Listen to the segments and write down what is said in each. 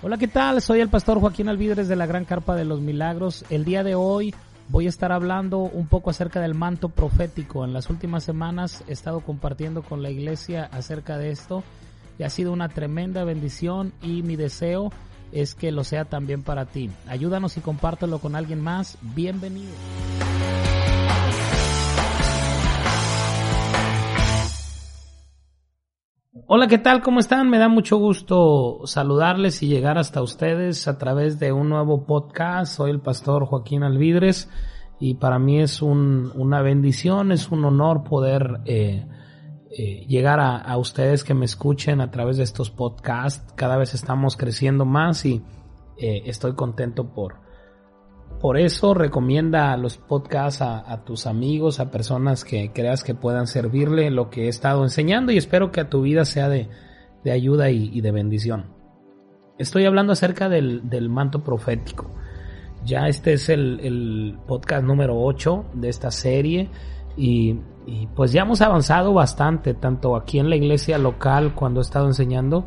Hola, ¿qué tal? Soy el pastor Joaquín Alvidres de la Gran Carpa de los Milagros. El día de hoy voy a estar hablando un poco acerca del manto profético. En las últimas semanas he estado compartiendo con la iglesia acerca de esto y ha sido una tremenda bendición y mi deseo es que lo sea también para ti. Ayúdanos y compártelo con alguien más. Bienvenido. Hola, ¿qué tal? ¿Cómo están? Me da mucho gusto saludarles y llegar hasta ustedes a través de un nuevo podcast. Soy el pastor Joaquín Alvidres y para mí es un, una bendición, es un honor poder eh, eh, llegar a, a, ustedes que me escuchen a través de estos podcasts. Cada vez estamos creciendo más y eh, estoy contento por, por eso recomienda los podcasts a, tus amigos, a personas que creas que puedan servirle lo que he estado enseñando y espero que a tu vida sea de, ayuda y, de bendición. Estoy hablando acerca del, manto profético. Ya este es el, podcast número 8 de esta serie y, pues ya hemos avanzado bastante, tanto aquí en la iglesia local cuando he estado enseñando,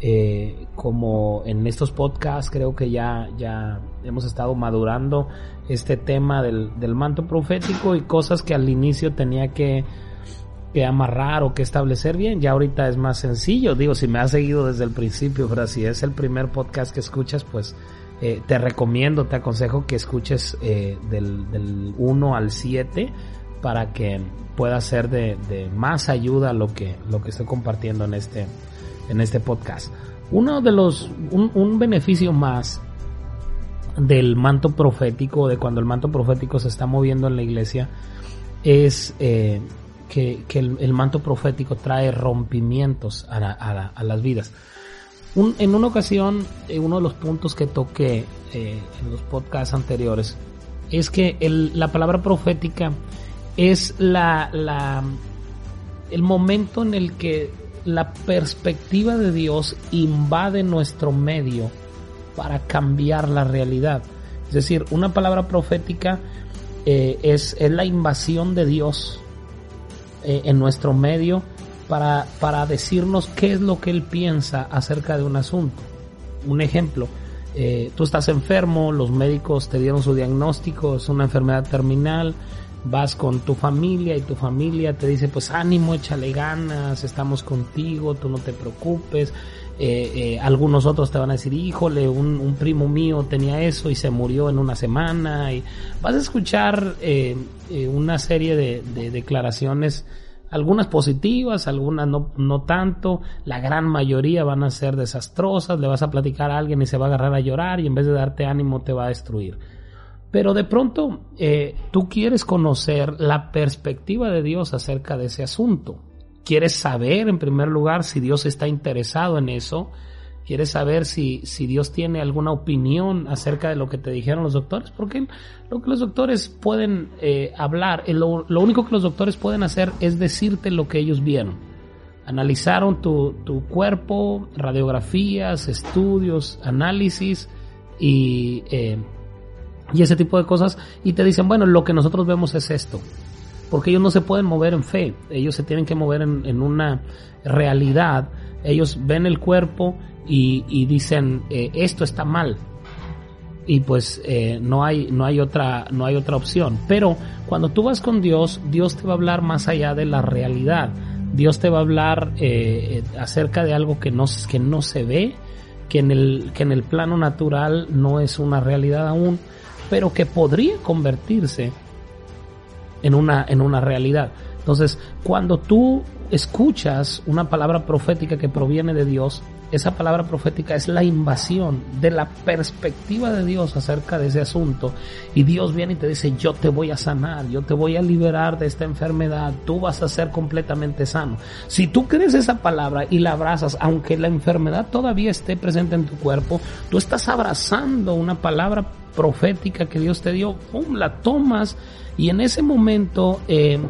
eh, como en estos podcasts creo que ya, ya hemos estado madurando este tema del, manto profético y cosas que al inicio tenía que, que, amarrar o que establecer bien, ya ahorita es más sencillo, digo, si me has seguido desde el principio, pero si es el primer podcast que escuchas, pues eh, te recomiendo, te aconsejo que escuches eh, del, del 1 al 7 para que pueda ser de, de más ayuda lo que, lo que estoy compartiendo en este, en este podcast. Uno de los, un, beneficio más del manto profético, de cuando el manto profético se está moviendo en la iglesia, es eh, que, el, manto profético trae rompimientos a, las vidas. en una ocasión, en uno de los puntos que toqué eh, en los podcasts anteriores, es que la palabra profética es la, el momento en el que la perspectiva de Dios invade nuestro medio para cambiar la realidad. Es decir, una palabra profética eh, es, la invasión de Dios eh, en nuestro medio para, para, decirnos qué es lo que Él piensa acerca de un asunto. Un ejemplo, eh, tú estás enfermo, los médicos te dieron su diagnóstico, es una enfermedad terminal, vas con tu familia y tu familia te dice pues ánimo, échale ganas, estamos contigo, tú no te preocupes. Eh, eh, algunos otros te van a decir, híjole, un, primo mío tenía eso y se murió en una semana. Y vas a escuchar eh, una serie de, de, declaraciones, algunas positivas, algunas no, no tanto, la gran mayoría van a ser desastrosas, le vas a platicar a alguien y se va a agarrar a llorar y en vez de darte ánimo te va a destruir. Pero de pronto eh, tú quieres conocer la perspectiva de Dios acerca de ese asunto. Quieres saber en primer lugar si Dios está interesado en eso. Quieres saber si, si Dios tiene alguna opinión acerca de lo que te dijeron los doctores. Porque lo que los doctores pueden eh, hablar, eh, lo, lo, único que los doctores pueden hacer es decirte lo que ellos vieron. Analizaron tu, tu cuerpo, radiografías, estudios, análisis y y ese tipo de cosas y te dicen, bueno, lo que nosotros vemos es esto. Porque ellos no se pueden mover en fe, ellos se tienen que mover en, una realidad. Ellos ven el cuerpo y, dicen, eh, esto está mal. Y pues eh, no, hay, no, hay otra, no hay otra opción. Pero cuando tú vas con Dios, Dios te va a hablar más allá de la realidad. Dios te va a hablar eh, acerca de algo que no, que no se ve, que en, el, que en el plano natural no es una realidad aún pero que podría convertirse en una, en una realidad. Entonces, cuando tú escuchas una palabra profética que proviene de Dios, esa palabra profética es la invasión de la perspectiva de Dios acerca de ese asunto. Y Dios viene y te dice, yo te voy a sanar, yo te voy a liberar de esta enfermedad, tú vas a ser completamente sano. Si tú crees esa palabra y la abrazas, aunque la enfermedad todavía esté presente en tu cuerpo, tú estás abrazando una palabra profética que Dios te dio, ¡pum! la tomas y en ese momento... Eh,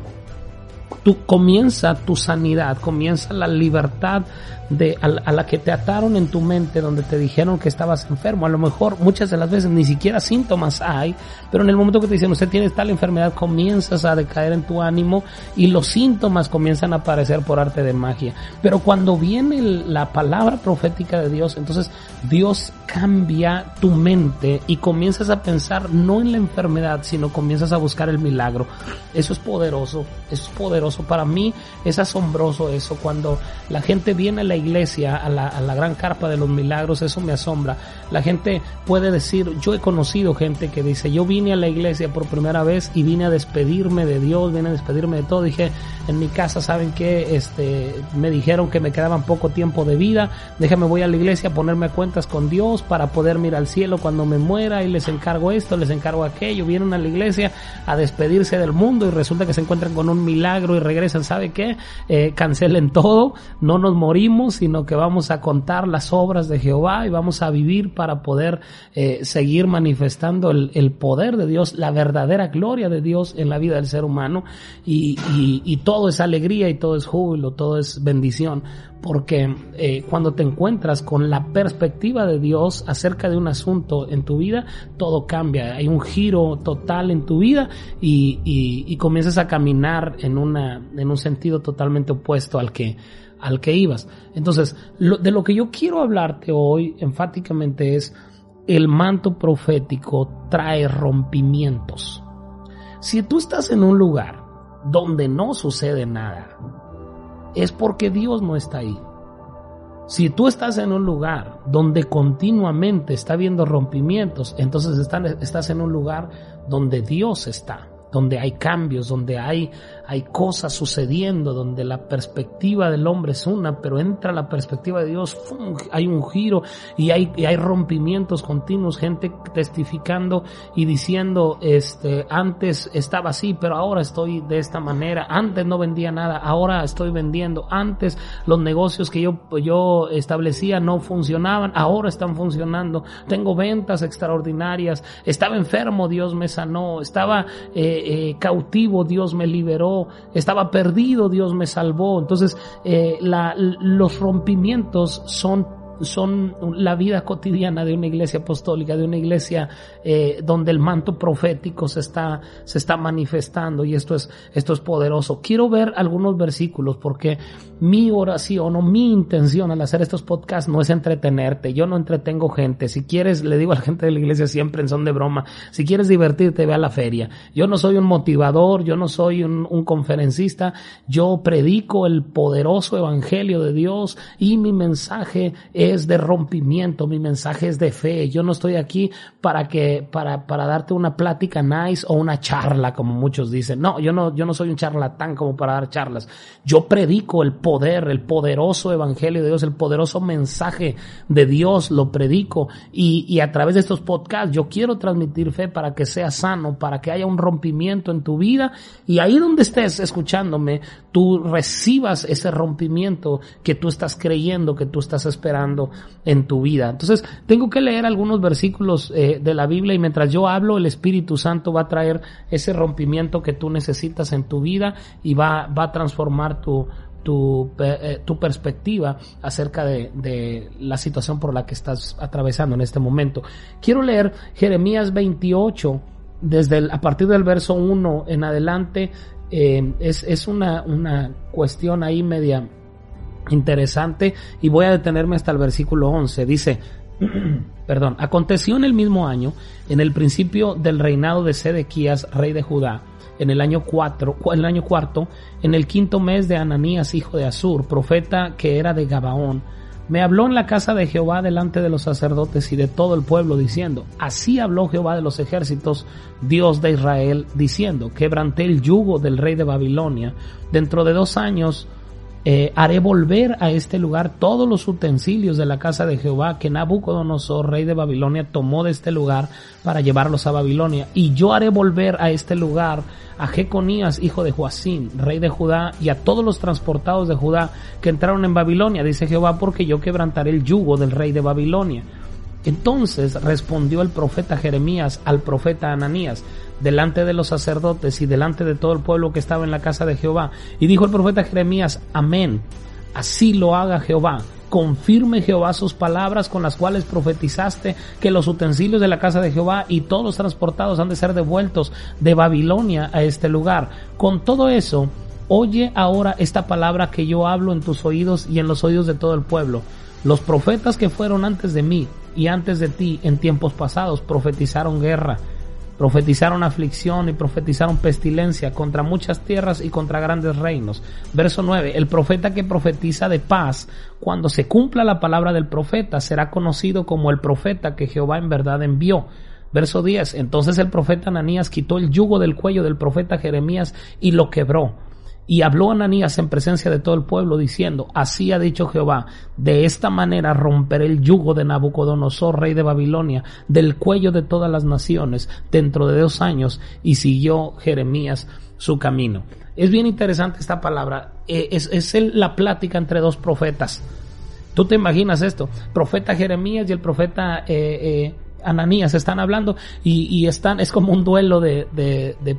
comienza tu sanidad, comienza la libertad de a, la que te ataron en tu mente donde te dijeron que estabas enfermo. A lo mejor muchas de las veces ni siquiera síntomas hay, pero en el momento que te dicen usted tiene tal enfermedad comienzas a decaer en tu ánimo y los síntomas comienzan a aparecer por arte de magia. Pero cuando viene la palabra profética de Dios, entonces Dios cambia tu mente y comienzas a pensar no en la enfermedad, sino comienzas a buscar el milagro. Eso es poderoso, eso es poderoso. Para mí es asombroso eso cuando la gente viene a la iglesia, a la, a la gran carpa de los milagros, eso me asombra. La gente puede decir, yo he conocido gente que dice, yo vine a la iglesia por primera vez y vine a despedirme de Dios, vine a despedirme de todo. Dije, en mi casa, ¿saben que Este, me dijeron que me quedaban poco tiempo de vida, déjame voy a la iglesia a ponerme cuentas con Dios para poder mirar al cielo cuando me muera y les encargo esto, les encargo aquello. Vienen a la iglesia a despedirse del mundo y resulta que se encuentran con un milagro y regresan, ¿sabe qué? Eh, cancelen todo, no nos morimos sino que vamos a contar las obras de Jehová y vamos a vivir para poder eh, seguir manifestando el, poder de Dios, la verdadera gloria de Dios en la vida del ser humano. Y, todo es alegría y todo es júbilo, todo es bendición, porque eh, cuando te encuentras con la perspectiva de Dios acerca de un asunto en tu vida, todo cambia, hay un giro total en tu vida y, y comienzas a caminar en, una, en un sentido totalmente opuesto al que al que ibas. Entonces, de lo que yo quiero hablarte hoy enfáticamente es el manto profético trae rompimientos. Si tú estás en un lugar donde no sucede nada, es porque Dios no está ahí. Si tú estás en un lugar donde continuamente está habiendo rompimientos, entonces estás en un lugar donde Dios está donde hay cambios, donde hay, hay cosas sucediendo, donde la perspectiva del hombre es una, pero entra la perspectiva de Dios, hay un giro y hay, hay rompimientos continuos, gente testificando y diciendo, este, antes estaba así, pero ahora estoy de esta manera, antes no vendía nada, ahora estoy vendiendo, antes los negocios que yo, yo establecía no funcionaban, ahora están funcionando, tengo ventas extraordinarias, estaba enfermo, Dios me sanó, estaba eh, eh, cautivo, Dios me liberó, estaba perdido, Dios me salvó. Entonces, eh, los rompimientos son son la vida cotidiana de una iglesia apostólica, de una iglesia eh, donde el manto profético se está, se está manifestando y esto es, esto es poderoso. Quiero ver algunos versículos porque mi oración o mi intención al hacer estos podcasts no es entretenerte. Yo no entretengo gente. Si quieres, le digo a la gente de la iglesia siempre en son de broma, si quieres divertirte, ve a la feria. Yo no soy un motivador, yo no soy un, un conferencista, yo predico el poderoso evangelio de Dios y mi mensaje es de rompimiento, mi mensaje es de fe. Yo no estoy aquí para que, para, para darte una plática nice o una charla, como muchos dicen. No, yo no, yo no soy un charlatán como para dar charlas. Yo predico el poder, el poderoso evangelio de Dios, el poderoso mensaje de Dios, lo predico. Y, y a través de estos podcasts yo quiero transmitir fe para que sea sano, para que haya un rompimiento en tu vida. Y ahí donde estés escuchándome, tú recibas ese rompimiento que tú estás creyendo, que tú estás esperando en tu vida. Entonces, tengo que leer algunos versículos eh, de la Biblia y mientras yo hablo, el Espíritu Santo va a traer ese rompimiento que tú necesitas en tu vida y va, va a transformar tu, tu, eh, tu, perspectiva acerca de, de, la situación por la que estás atravesando en este momento. Quiero leer Jeremías 28, desde a partir del verso 1 en adelante. Eh, es, es una, una cuestión ahí media, interesante y voy a detenerme hasta el versículo 11. Dice, perdón, aconteció en el mismo año, en el principio del reinado de Sedequías, rey de Judá, en el año cuatro, en el año cuarto, en el quinto mes de Ananías, hijo de Asur, profeta que era de Gabaón, me habló en la casa de Jehová delante de los sacerdotes y de todo el pueblo, diciendo, así habló Jehová de los ejércitos, Dios de Israel, diciendo, quebranté el yugo del rey de Babilonia, dentro de dos años eh, haré volver a este lugar todos los utensilios de la casa de Jehová que Nabucodonosor, rey de Babilonia, tomó de este lugar para llevarlos a Babilonia. Y yo haré volver a este lugar a Jeconías, hijo de Joacín, rey de Judá, y a todos los transportados de Judá que entraron en Babilonia, dice Jehová, porque yo quebrantaré el yugo del rey de Babilonia Entonces respondió el profeta Jeremías al profeta Ananías delante de los sacerdotes y delante de todo el pueblo que estaba en la casa de Jehová. Y dijo el profeta Jeremías, amén, así lo haga Jehová. Confirme Jehová sus palabras con las cuales profetizaste que los utensilios de la casa de Jehová y todos los transportados han de ser devueltos de Babilonia a este lugar. Con todo eso, oye ahora esta palabra que yo hablo en tus oídos y en los oídos de todo el pueblo. Los profetas que fueron antes de mí y antes de ti en tiempos pasados profetizaron guerra, profetizaron aflicción y profetizaron pestilencia contra muchas tierras y contra grandes reinos. Verso 9, el profeta que profetiza de paz, cuando se cumpla la palabra del profeta, será conocido como el profeta que Jehová en verdad envió. Verso 10, entonces el profeta Ananías quitó el yugo del cuello del profeta Jeremías y lo quebró y habló Ananías en presencia de todo el pueblo diciendo, así ha dicho Jehová, de esta manera romperé el yugo de Nabucodonosor, rey de Babilonia, del cuello de todas las naciones, dentro de dos años, y siguió Jeremías su camino. Es bien interesante esta palabra, eh, es, es la plática entre dos profetas. Tú te imaginas esto, profeta Jeremías y el profeta eh, eh, Ananías están hablando y, están, es como un duelo de,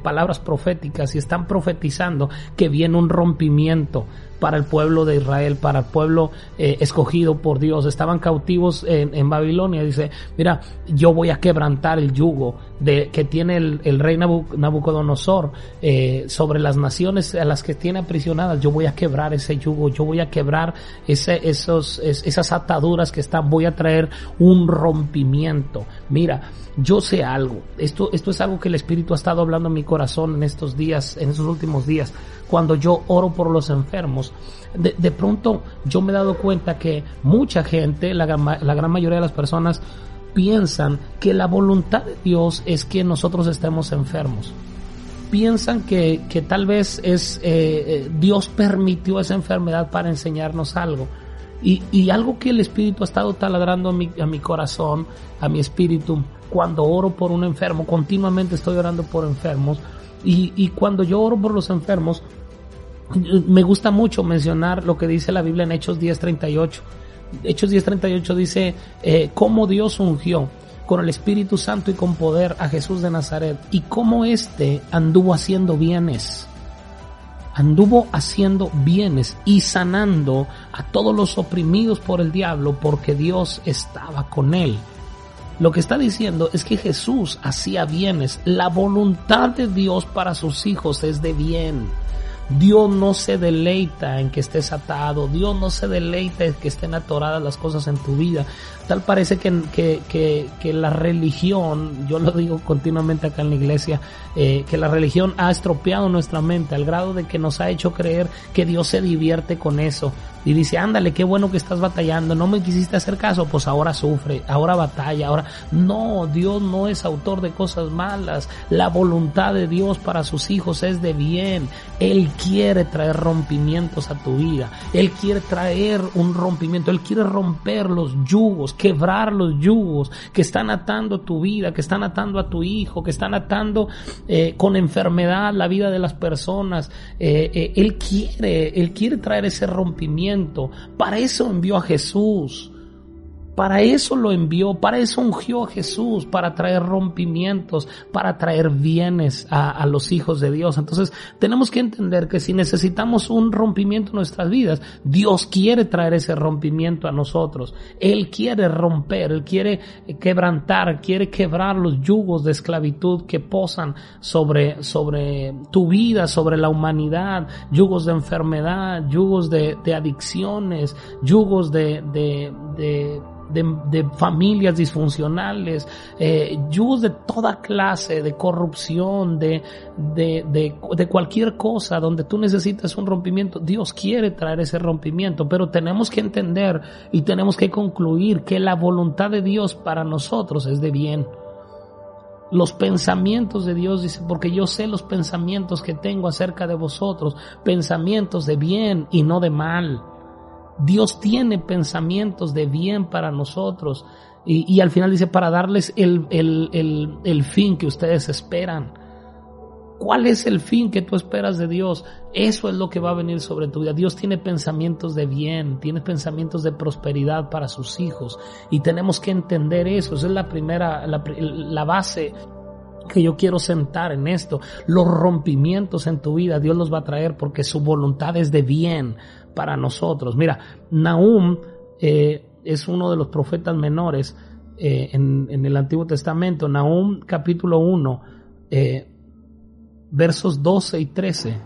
palabras proféticas y están profetizando que viene un rompimiento para el pueblo de Israel, para el pueblo eh, escogido por Dios. Estaban cautivos en, Babilonia. Dice, mira, yo voy a quebrantar el yugo de, que tiene el, rey Nabucodonosor eh, sobre las naciones a las que tiene aprisionadas. Yo voy a quebrar ese yugo, yo voy a quebrar ese, esos, esas ataduras que están, voy a traer un rompimiento. Mira, yo sé algo. Esto, esto es algo que el Espíritu ha estado hablando en mi corazón en estos días, en estos últimos días cuando yo oro por los enfermos, de, pronto yo me he dado cuenta que mucha gente, la, la gran mayoría de las personas, piensan que la voluntad de Dios es que nosotros estemos enfermos. Piensan que, que tal vez es eh, eh, Dios permitió esa enfermedad para enseñarnos algo. Y, y, algo que el Espíritu ha estado taladrando a mi, a mi corazón, a mi espíritu, cuando oro por un enfermo, continuamente estoy orando por enfermos, y, cuando yo oro por los enfermos, me gusta mucho mencionar lo que dice la Biblia en Hechos 10:38. Hechos 10:38 dice eh, cómo Dios ungió con el Espíritu Santo y con poder a Jesús de Nazaret y cómo éste anduvo haciendo bienes. Anduvo haciendo bienes y sanando a todos los oprimidos por el diablo porque Dios estaba con él. Lo que está diciendo es que Jesús hacía bienes. La voluntad de Dios para sus hijos es de bien. Dios no se deleita en que estés atado, Dios no se deleita en que estén atoradas las cosas en tu vida. Tal parece que, que, que, la religión, yo lo digo continuamente acá en la iglesia, eh, que la religión ha estropeado nuestra mente al grado de que nos ha hecho creer que Dios se divierte con eso. Y dice, ándale, qué bueno que estás batallando, no me quisiste hacer caso, pues ahora sufre, ahora batalla, ahora... No, Dios no es autor de cosas malas. La voluntad de Dios para sus hijos es de bien. Él quiere traer rompimientos a tu vida. Él quiere traer un rompimiento. Él quiere romper los yugos, quebrar los yugos que están atando tu vida, que están atando a tu hijo, que están atando eh, con enfermedad la vida de las personas. Eh, eh, él quiere, Él quiere traer ese rompimiento. Para eso envió a Jesús. Para eso lo envió, para eso ungió a Jesús, para traer rompimientos, para traer bienes a, los hijos de Dios. Entonces tenemos que entender que si necesitamos un rompimiento en nuestras vidas, Dios quiere traer ese rompimiento a nosotros. Él quiere romper, Él quiere quebrantar, quiere quebrar los yugos de esclavitud que posan sobre, sobre tu vida, sobre la humanidad, yugos de enfermedad, yugos de, adicciones, yugos de, de, de de, familias disfuncionales, eh, de toda clase, de corrupción, de, de, de, cualquier cosa donde tú necesitas un rompimiento. Dios quiere traer ese rompimiento, pero tenemos que entender y tenemos que concluir que la voluntad de Dios para nosotros es de bien. Los pensamientos de Dios, dice, porque yo sé los pensamientos que tengo acerca de vosotros, pensamientos de bien y no de mal Dios tiene pensamientos de bien para nosotros. Y, al final dice, para darles el, el, el, fin que ustedes esperan. ¿Cuál es el fin que tú esperas de Dios? Eso es lo que va a venir sobre tu vida. Dios tiene pensamientos de bien, tiene pensamientos de prosperidad para sus hijos y tenemos que entender eso. Esa es la primera, la, la base que yo quiero sentar en esto. Los rompimientos en tu vida Dios los va a traer porque su voluntad es de bien para nosotros. Mira, Nahum eh, es uno de los profetas menores eh, en, el Antiguo Testamento. Nahum capítulo 1. Eh, versos 12 y 13.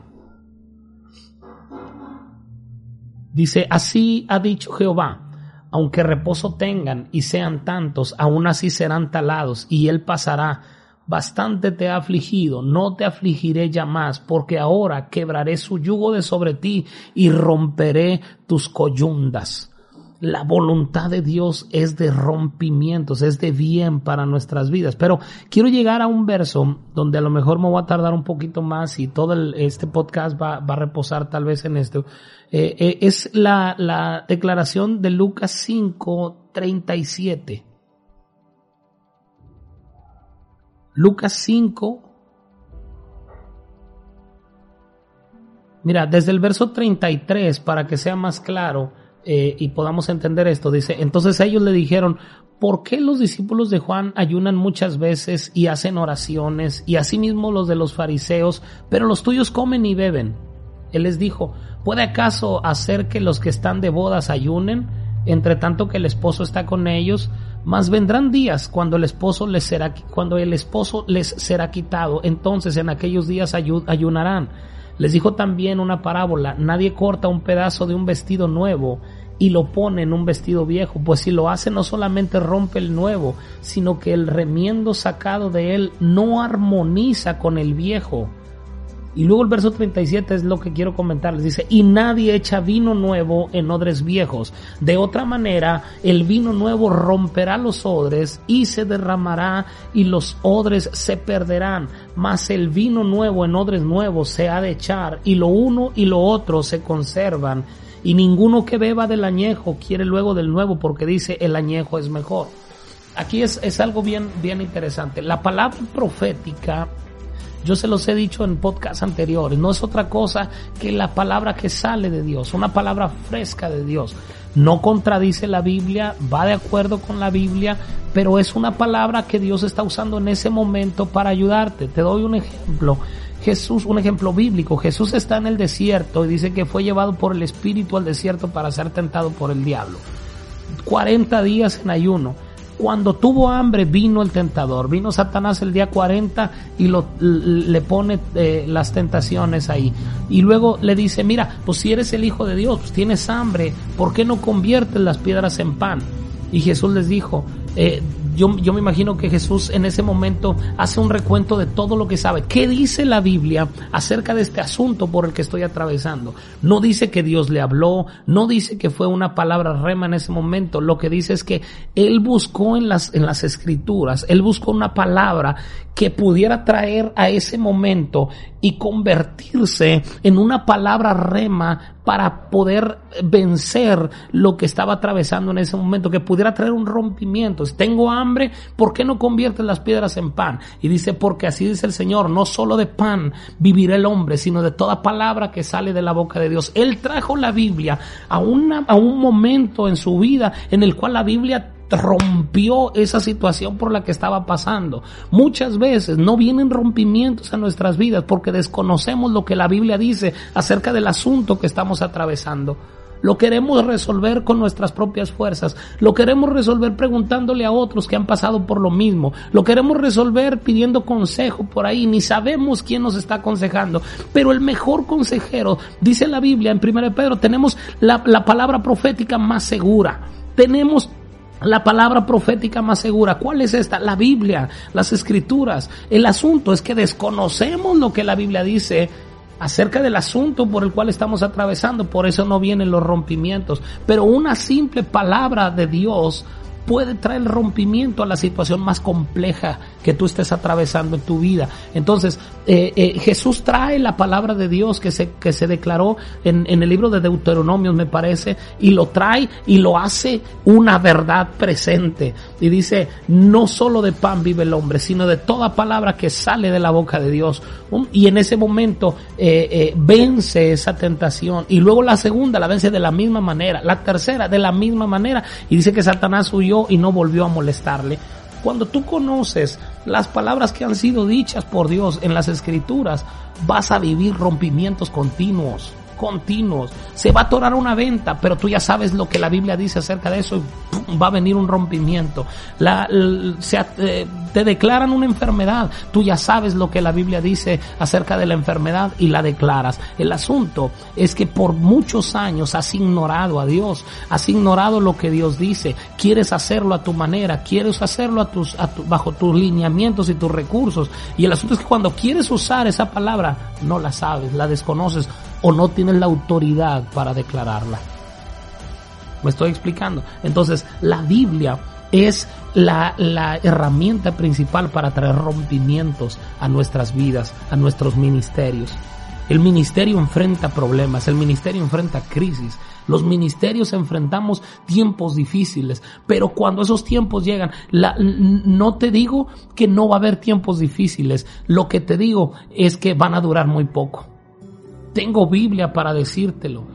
Dice, así ha dicho Jehová, aunque reposo tengan y sean tantos, aún así serán talados, y él pasará. Bastante te ha afligido, no te afligiré ya más, porque ahora quebraré su yugo de sobre ti y romperé tus coyundas. La voluntad de Dios es de rompimientos, es de bien para nuestras vidas. Pero quiero llegar a un verso donde a lo mejor me voy a tardar un poquito más y todo este podcast va, a reposar tal vez en esto. Eh, eh, es la, la declaración de Lucas 5, 37. Lucas 5, Mira, desde el verso 33, para que sea más claro, eh, y podamos entender esto, dice, entonces ellos le dijeron, ¿por qué los discípulos de Juan ayunan muchas veces y hacen oraciones y asimismo los de los fariseos, pero los tuyos comen y beben? Él les dijo, ¿puede acaso hacer que los que están de bodas ayunen, entre tanto que el esposo está con ellos? Mas vendrán días cuando el esposo les será, cuando el esposo les será quitado, entonces en aquellos días ayunarán. Les dijo también una parábola, nadie corta un pedazo de un vestido nuevo y lo pone en un vestido viejo, pues si lo hace no solamente rompe el nuevo, sino que el remiendo sacado de él no armoniza con el viejo y luego el verso 37 es lo que quiero comentarles. Dice, y nadie echa vino nuevo en odres viejos. De otra manera, el vino nuevo romperá los odres y se derramará y los odres se perderán. Mas el vino nuevo en odres nuevos se ha de echar y lo uno y lo otro se conservan. Y ninguno que beba del añejo quiere luego del nuevo porque dice el añejo es mejor. Aquí es, es algo bien, bien interesante. La palabra profética yo se los he dicho en podcasts anteriores, no es otra cosa que la palabra que sale de Dios, una palabra fresca de Dios. No contradice la Biblia, va de acuerdo con la Biblia, pero es una palabra que Dios está usando en ese momento para ayudarte. Te doy un ejemplo. Jesús, un ejemplo bíblico, Jesús está en el desierto y dice que fue llevado por el Espíritu al desierto para ser tentado por el diablo. 40 días en ayuno cuando tuvo hambre vino el tentador, vino Satanás el día 40 y le pone eh, las tentaciones ahí. Y luego le dice, mira, pues si eres el Hijo de Dios, pues tienes hambre, ¿por qué no conviertes las piedras en pan? Y Jesús les dijo, eh, yo, me imagino que Jesús en ese momento hace un recuento de todo lo que sabe. ¿Qué dice la Biblia acerca de este asunto por el que estoy atravesando? No dice que Dios le habló, no dice que fue una palabra rema en ese momento. Lo que dice es que él buscó en las, en las escrituras, él buscó una palabra que pudiera traer a ese momento y convertirse en una palabra rema para poder vencer lo que estaba atravesando en ese momento, que pudiera traer un rompimiento. Si tengo hambre, ¿por qué no conviertes las piedras en pan? Y dice, porque así dice el Señor, no solo de pan vivirá el hombre, sino de toda palabra que sale de la boca de Dios. Él trajo la Biblia a, una, a un momento en su vida en el cual la Biblia rompió esa situación por la que estaba pasando. Muchas veces no vienen rompimientos a nuestras vidas porque desconocemos lo que la Biblia dice acerca del asunto que estamos atravesando. Lo queremos resolver con nuestras propias fuerzas. Lo queremos resolver preguntándole a otros que han pasado por lo mismo. Lo queremos resolver pidiendo consejo por ahí. Ni sabemos quién nos está aconsejando. Pero el mejor consejero, dice la Biblia en 1 Pedro, tenemos la, la palabra profética más segura. Tenemos la palabra profética más segura. ¿Cuál es esta? La Biblia, las escrituras. El asunto es que desconocemos lo que la Biblia dice acerca del asunto por el cual estamos atravesando. Por eso no vienen los rompimientos. Pero una simple palabra de Dios puede traer rompimiento a la situación más compleja que tú estés atravesando en tu vida. Entonces, eh, eh, Jesús trae la palabra de Dios que se, que se declaró en, en el libro de Deuteronomio, me parece, y lo trae y lo hace una verdad presente. Y dice, no solo de pan vive el hombre, sino de toda palabra que sale de la boca de Dios. Y en ese momento eh, vence esa tentación. Y luego la segunda la vence de la misma manera. La tercera de la misma manera. Y dice que Satanás huyó y no volvió a molestarle. Cuando tú conoces las palabras que han sido dichas por Dios en las escrituras, vas a vivir rompimientos continuos continuos. Se va a atorar una venta, pero tú ya sabes lo que la Biblia dice acerca de eso y va a venir un rompimiento. La, se, eh, te declaran una enfermedad, tú ya sabes lo que la Biblia dice acerca de la enfermedad y la declaras. El asunto es que por muchos años has ignorado a Dios, has ignorado lo que Dios dice, quieres hacerlo a tu manera, quieres hacerlo bajo tus lineamientos y tus recursos. Y el asunto es que cuando quieres usar esa palabra, no la sabes, la desconoces o no tienes la autoridad para declararla. ¿Me estoy explicando? Entonces, la Biblia es la, la, herramienta principal para traer rompimientos a nuestras vidas, a nuestros ministerios. El ministerio enfrenta problemas, el ministerio enfrenta crisis, los ministerios enfrentamos tiempos difíciles, pero cuando esos tiempos llegan, la, no te digo que no va a haber tiempos difíciles, lo que te digo es que van a durar muy poco. Tengo Biblia para decírtelo.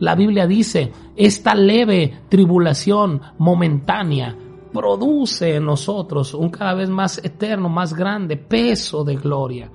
La Biblia dice, esta leve tribulación momentánea produce en nosotros un cada vez más eterno, más grande peso de gloria.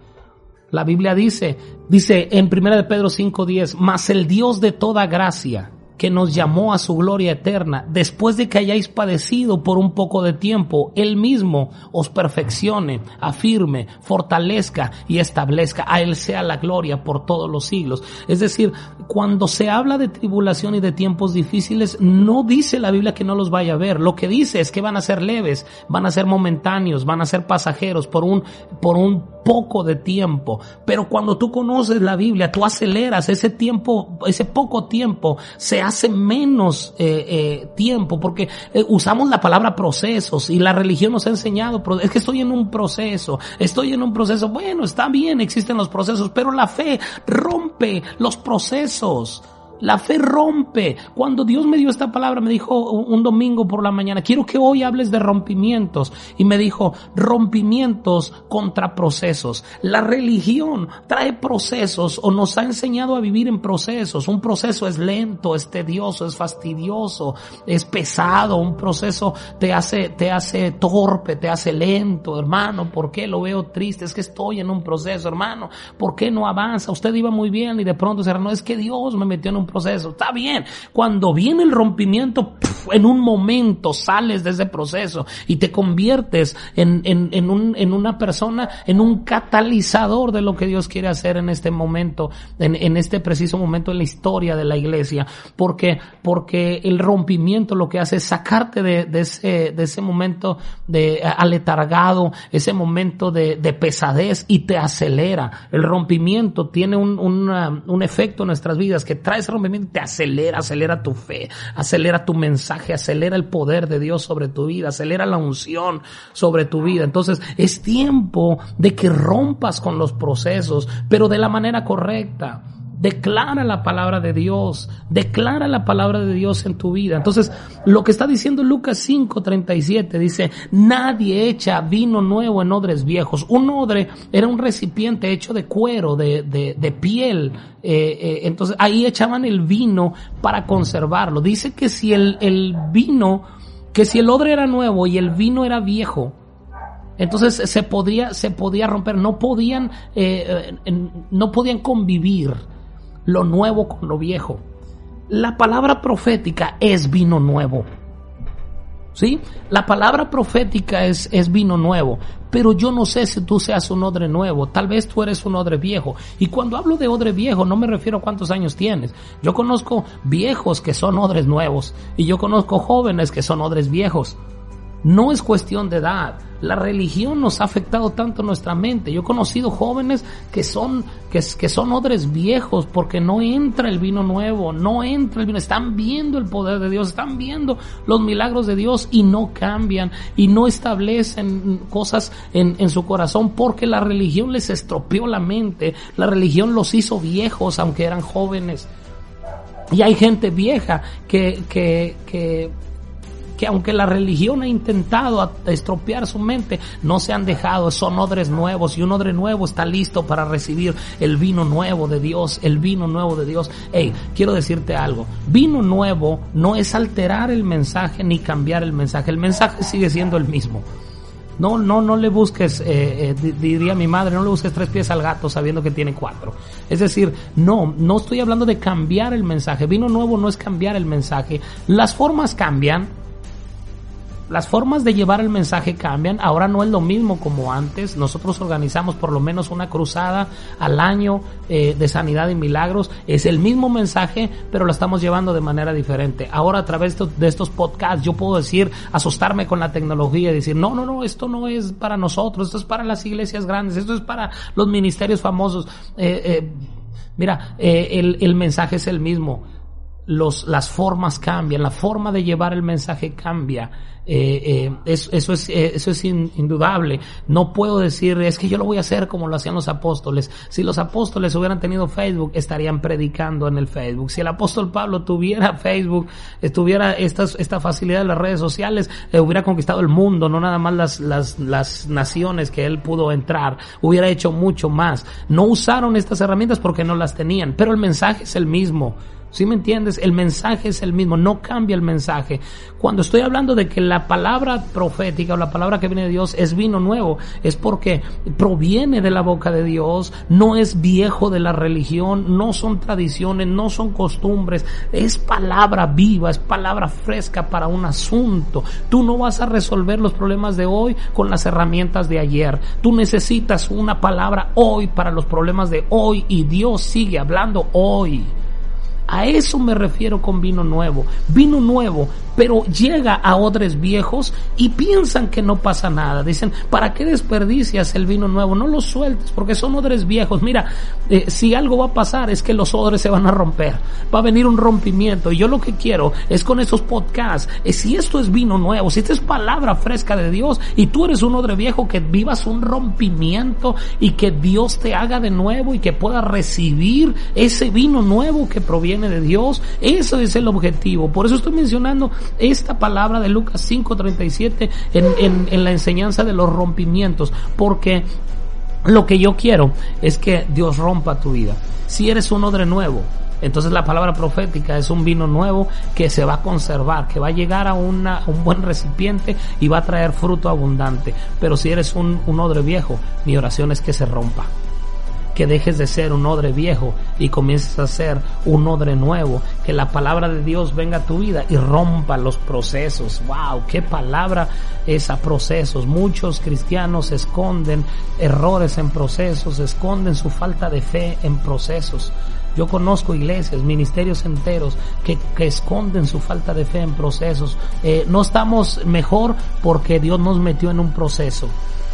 La Biblia dice, dice en 1 de Pedro 5:10, mas el Dios de toda gracia, que nos llamó a su gloria eterna, después de que hayáis padecido por un poco de tiempo, Él mismo os perfeccione, afirme, fortalezca y establezca. A Él sea la gloria por todos los siglos. Es decir, cuando se habla de tribulación y de tiempos difíciles, no dice la Biblia que no los vaya a ver. Lo que dice es que van a ser leves, van a ser momentáneos, van a ser pasajeros por un, por un poco de tiempo. Pero cuando tú conoces la Biblia, tú aceleras ese tiempo, ese poco tiempo, se hace menos eh, eh, tiempo, porque eh, usamos la palabra procesos y la religión nos ha enseñado, es que estoy en un proceso, estoy en un proceso, bueno, está bien, existen los procesos, pero la fe rompe los procesos. La fe rompe. Cuando Dios me dio esta palabra, me dijo un domingo por la mañana, quiero que hoy hables de rompimientos. Y me dijo, rompimientos contra procesos. La religión trae procesos o nos ha enseñado a vivir en procesos. Un proceso es lento, es tedioso, es fastidioso, es pesado. Un proceso te hace, te hace torpe, te hace lento, hermano. ¿Por qué lo veo triste? Es que estoy en un proceso, hermano. ¿Por qué no avanza? Usted iba muy bien y de pronto se no es que Dios me metió en un proceso. Está bien. Cuando viene el rompimiento, en un momento sales de ese proceso y te conviertes en, en, en, un, en una persona, en un catalizador de lo que Dios quiere hacer en este momento, en, en este preciso momento en la historia de la iglesia. Porque, porque el rompimiento lo que hace es sacarte de, de ese, de ese momento de aletargado, ese momento de, de pesadez y te acelera. El rompimiento tiene un, un efecto en nuestras vidas que trae ese rompimiento, te acelera, acelera tu fe, acelera tu mensaje, acelera el poder de Dios sobre tu vida, acelera la unción sobre tu vida. Entonces es tiempo de que rompas con los procesos, pero de la manera correcta. Declara la palabra de Dios, declara la palabra de Dios en tu vida. Entonces, lo que está diciendo Lucas 5:37 dice, nadie echa vino nuevo en odres viejos. Un odre era un recipiente hecho de cuero, de, de, de piel. Eh, eh, entonces, ahí echaban el vino para conservarlo. Dice que si el, el vino, que si el odre era nuevo y el vino era viejo, entonces se podía, se podía romper, no podían, eh, no podían convivir lo nuevo con lo viejo. La palabra profética es vino nuevo. ¿Sí? La palabra profética es, es vino nuevo, pero yo no sé si tú seas un odre nuevo, tal vez tú eres un odre viejo. Y cuando hablo de odre viejo no me refiero a cuántos años tienes. Yo conozco viejos que son odres nuevos y yo conozco jóvenes que son odres viejos. No es cuestión de edad. La religión nos ha afectado tanto nuestra mente. Yo he conocido jóvenes que son, que, que son odres viejos porque no entra el vino nuevo, no entra el vino. Están viendo el poder de Dios, están viendo los milagros de Dios y no cambian y no establecen cosas en, en su corazón porque la religión les estropeó la mente. La religión los hizo viejos aunque eran jóvenes. Y hay gente vieja que, que, que que aunque la religión ha intentado estropear su mente, no se han dejado, son odres nuevos y un odre nuevo está listo para recibir el vino nuevo de Dios, el vino nuevo de Dios. Hey, quiero decirte algo, vino nuevo no es alterar el mensaje ni cambiar el mensaje, el mensaje sigue siendo el mismo. No, no, no le busques, eh, eh, diría mi madre, no le busques tres pies al gato sabiendo que tiene cuatro. Es decir, no, no estoy hablando de cambiar el mensaje. Vino nuevo no es cambiar el mensaje. Las formas cambian, las formas de llevar el mensaje cambian. Ahora no es lo mismo como antes. Nosotros organizamos por lo menos una cruzada al año eh, de sanidad y milagros. Es el mismo mensaje, pero lo estamos llevando de manera diferente. Ahora a través de estos podcasts yo puedo decir, asustarme con la tecnología y decir, no, no, no, esto no es para nosotros, esto es para las iglesias grandes, esto es para los ministerios famosos. Eh, eh, mira, el, el mensaje es el mismo. Los, las formas cambian, la forma de llevar el mensaje cambia eh, eh, eso, es, eh, eso es indudable. No puedo decir, es que yo lo voy a hacer como lo hacían los apóstoles. Si los apóstoles hubieran tenido Facebook, estarían predicando en el Facebook. Si el apóstol Pablo tuviera Facebook, tuviera estas, esta facilidad de las redes sociales, hubiera conquistado el mundo, no nada más las, las, las naciones que él pudo entrar. Hubiera hecho mucho más. No usaron estas herramientas porque no las tenían, pero el mensaje es el mismo. ¿Sí me entiendes? El mensaje es el mismo, no cambia el mensaje. Cuando estoy hablando de que la palabra profética o la palabra que viene de Dios es vino nuevo, es porque proviene de la boca de Dios, no es viejo de la religión, no son tradiciones, no son costumbres, es palabra viva, es palabra fresca para un asunto. Tú no vas a resolver los problemas de hoy con las herramientas de ayer. Tú necesitas una palabra hoy para los problemas de hoy y Dios sigue hablando hoy. A eso me refiero con vino nuevo. Vino nuevo pero llega a odres viejos y piensan que no pasa nada. Dicen, ¿para qué desperdicias el vino nuevo? No lo sueltes porque son odres viejos. Mira, eh, si algo va a pasar es que los odres se van a romper. Va a venir un rompimiento. Y yo lo que quiero es con esos podcasts, es si esto es vino nuevo, si esta es palabra fresca de Dios y tú eres un odre viejo, que vivas un rompimiento y que Dios te haga de nuevo y que puedas recibir ese vino nuevo que proviene de Dios. Eso es el objetivo. Por eso estoy mencionando esta palabra de Lucas 5:37 en, en, en la enseñanza de los rompimientos, porque lo que yo quiero es que Dios rompa tu vida. Si eres un odre nuevo, entonces la palabra profética es un vino nuevo que se va a conservar, que va a llegar a, una, un buen recipiente y va a traer fruto abundante. Pero si eres un, un odre viejo, mi oración es que se rompa que dejes de ser un odre viejo y comiences a ser un odre nuevo, que la palabra de Dios venga a tu vida y rompa los procesos. Wow, qué palabra es a procesos. Muchos cristianos esconden errores en procesos, esconden su falta de fe en procesos. Yo conozco iglesias, ministerios enteros que, que esconden su falta de fe en procesos. Eh, no estamos mejor porque Dios nos metió en un proceso.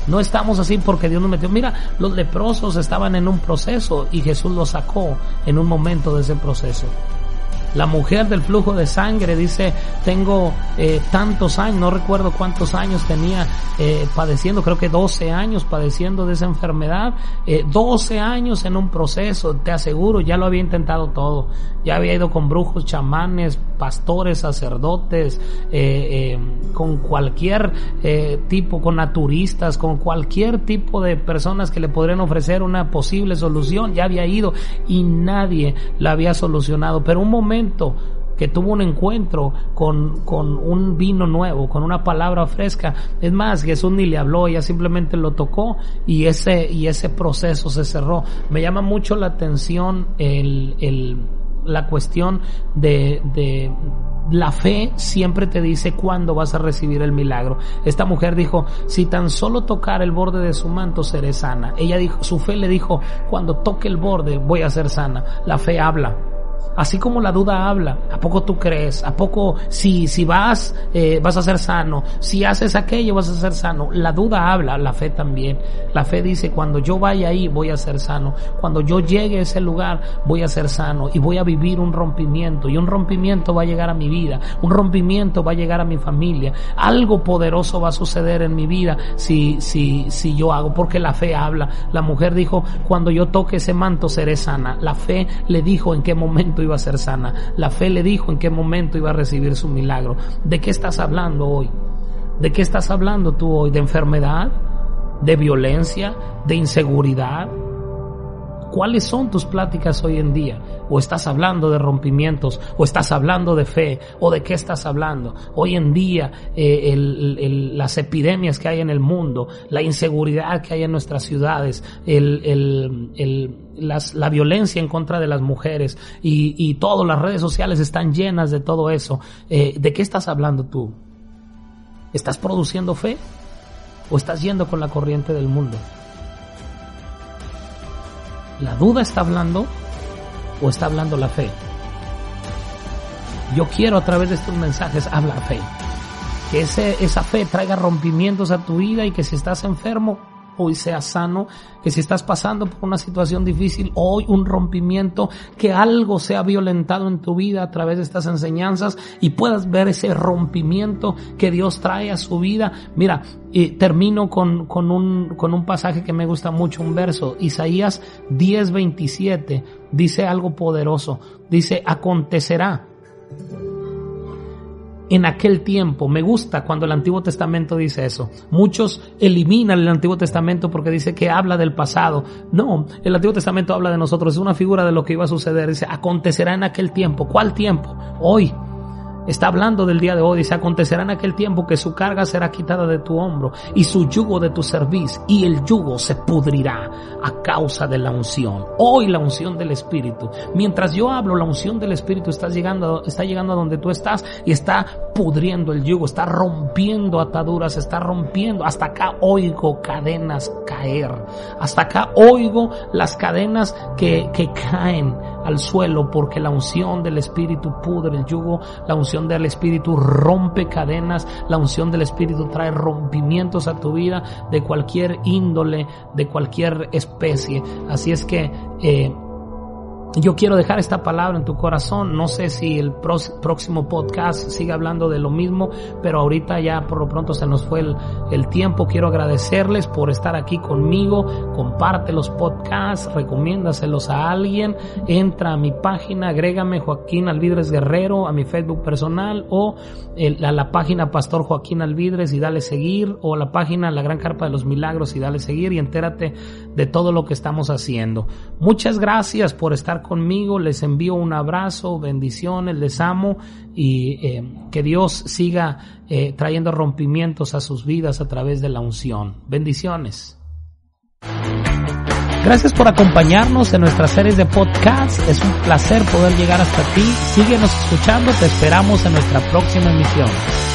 No estamos así porque Dios nos metió. Mira, los leprosos estaban en un proceso y Jesús los sacó en un momento de ese proceso. La mujer del flujo de sangre dice, tengo eh, tantos años, no recuerdo cuántos años tenía eh, padeciendo, creo que 12 años padeciendo de esa enfermedad, eh, 12 años en un proceso, te aseguro, ya lo había intentado todo, ya había ido con brujos, chamanes, pastores, sacerdotes, eh, con cualquier tipo, con naturistas, con cualquier tipo de personas que le podrían ofrecer una posible solución, ya había ido y nadie la había solucionado, pero un momento que tuvo un encuentro con, con, un vino nuevo, con una palabra fresca. Es más, Jesús ni le habló, ella simplemente lo tocó y ese, y ese proceso se cerró. Me llama mucho la atención el, el, la cuestión de, de la fe siempre te dice cuándo vas a recibir el milagro. Esta mujer dijo, si tan solo tocar el borde de su manto seré sana. Ella dijo, su fe le dijo, cuando toque el borde voy a ser sana. La fe habla. Así como la duda habla, ¿a poco tú crees? ¿A poco si, si vas, eh, vas a ser sano? Si haces aquello, vas a ser sano. La duda habla, la fe también. La fe dice, cuando yo vaya ahí, voy a ser sano. Cuando yo llegue a ese lugar, voy a ser sano y voy a vivir un rompimiento. Y un rompimiento va a llegar a mi vida. Un rompimiento va a llegar a mi familia. Algo poderoso va a suceder en mi vida si, si, si yo hago, porque la fe habla. La mujer dijo, cuando yo toque ese manto, seré sana. La fe le dijo en qué momento iba a ser sana. La fe le dijo en qué momento iba a recibir su milagro. ¿De qué estás hablando hoy? ¿De qué estás hablando tú hoy? ¿De enfermedad? ¿De violencia? ¿De inseguridad? ¿Cuáles son tus pláticas hoy en día? ¿O estás hablando de rompimientos? ¿O estás hablando de fe? ¿O de qué estás hablando? Hoy en día, eh, el, el, las epidemias que hay en el mundo, la inseguridad que hay en nuestras ciudades, las, la violencia en contra de las mujeres y, y todas las redes sociales están llenas de todo eso. Eh, ¿De qué estás hablando tú? ¿Estás produciendo fe? ¿O estás yendo con la corriente del mundo? ¿La duda está hablando o está hablando la fe? Yo quiero a través de estos mensajes hablar fe. Que esa fe traiga rompimientos a tu vida y que si estás enfermo, hoy sea sano, que si estás pasando por una situación difícil, hoy un rompimiento, que algo sea violentado en tu vida a través de estas enseñanzas y puedas ver ese rompimiento que Dios trae a su vida. Mira, y termino con, con, un, con un pasaje que me gusta mucho, un verso, Isaías 10:27, dice algo poderoso, dice, acontecerá en aquel tiempo. Me gusta cuando el Antiguo Testamento dice eso. Muchos eliminan el Antiguo Testamento porque dice que habla del pasado. No, el Antiguo Testamento habla de nosotros, es una figura de lo que iba a suceder. Dice, acontecerá en aquel tiempo. ¿Cuál tiempo? Hoy. Está hablando del día de hoy, dice, acontecerá en aquel tiempo que su carga será quitada de tu hombro y su yugo de tu cerviz y el yugo se pudrirá a causa de la unción. Hoy la unción del Espíritu. Mientras yo hablo, la unción del Espíritu está llegando, está llegando a donde tú estás y está pudriendo el yugo, está rompiendo ataduras, está rompiendo. Hasta acá oigo cadenas caer. Hasta acá oigo las cadenas que, que caen al suelo porque la unción del Espíritu pudre el yugo, la unción del Espíritu rompe cadenas, la unción del Espíritu trae rompimientos a tu vida de cualquier índole, de cualquier especie. Así es que eh, yo quiero dejar esta palabra en tu corazón. No sé si el próximo podcast sigue hablando de lo mismo, pero ahorita ya por lo pronto se nos fue el, tiempo. Quiero agradecerles por estar aquí conmigo. Comparte los podcasts, recomiéndaselos a alguien. Entra a mi página, agrégame Joaquín Alvidres Guerrero a mi Facebook personal o a la página Pastor Joaquín Alvidres y dale seguir o a la página La Gran Carpa de los Milagros y dale seguir y entérate de todo lo que estamos haciendo. Muchas gracias por estar conmigo, les envío un abrazo, bendiciones, les amo y eh, que Dios siga eh, trayendo rompimientos a sus vidas a través de la unción. Bendiciones. Gracias por acompañarnos en nuestras series de podcast. Es un placer poder llegar hasta ti. Síguenos escuchando. Te esperamos en nuestra próxima emisión.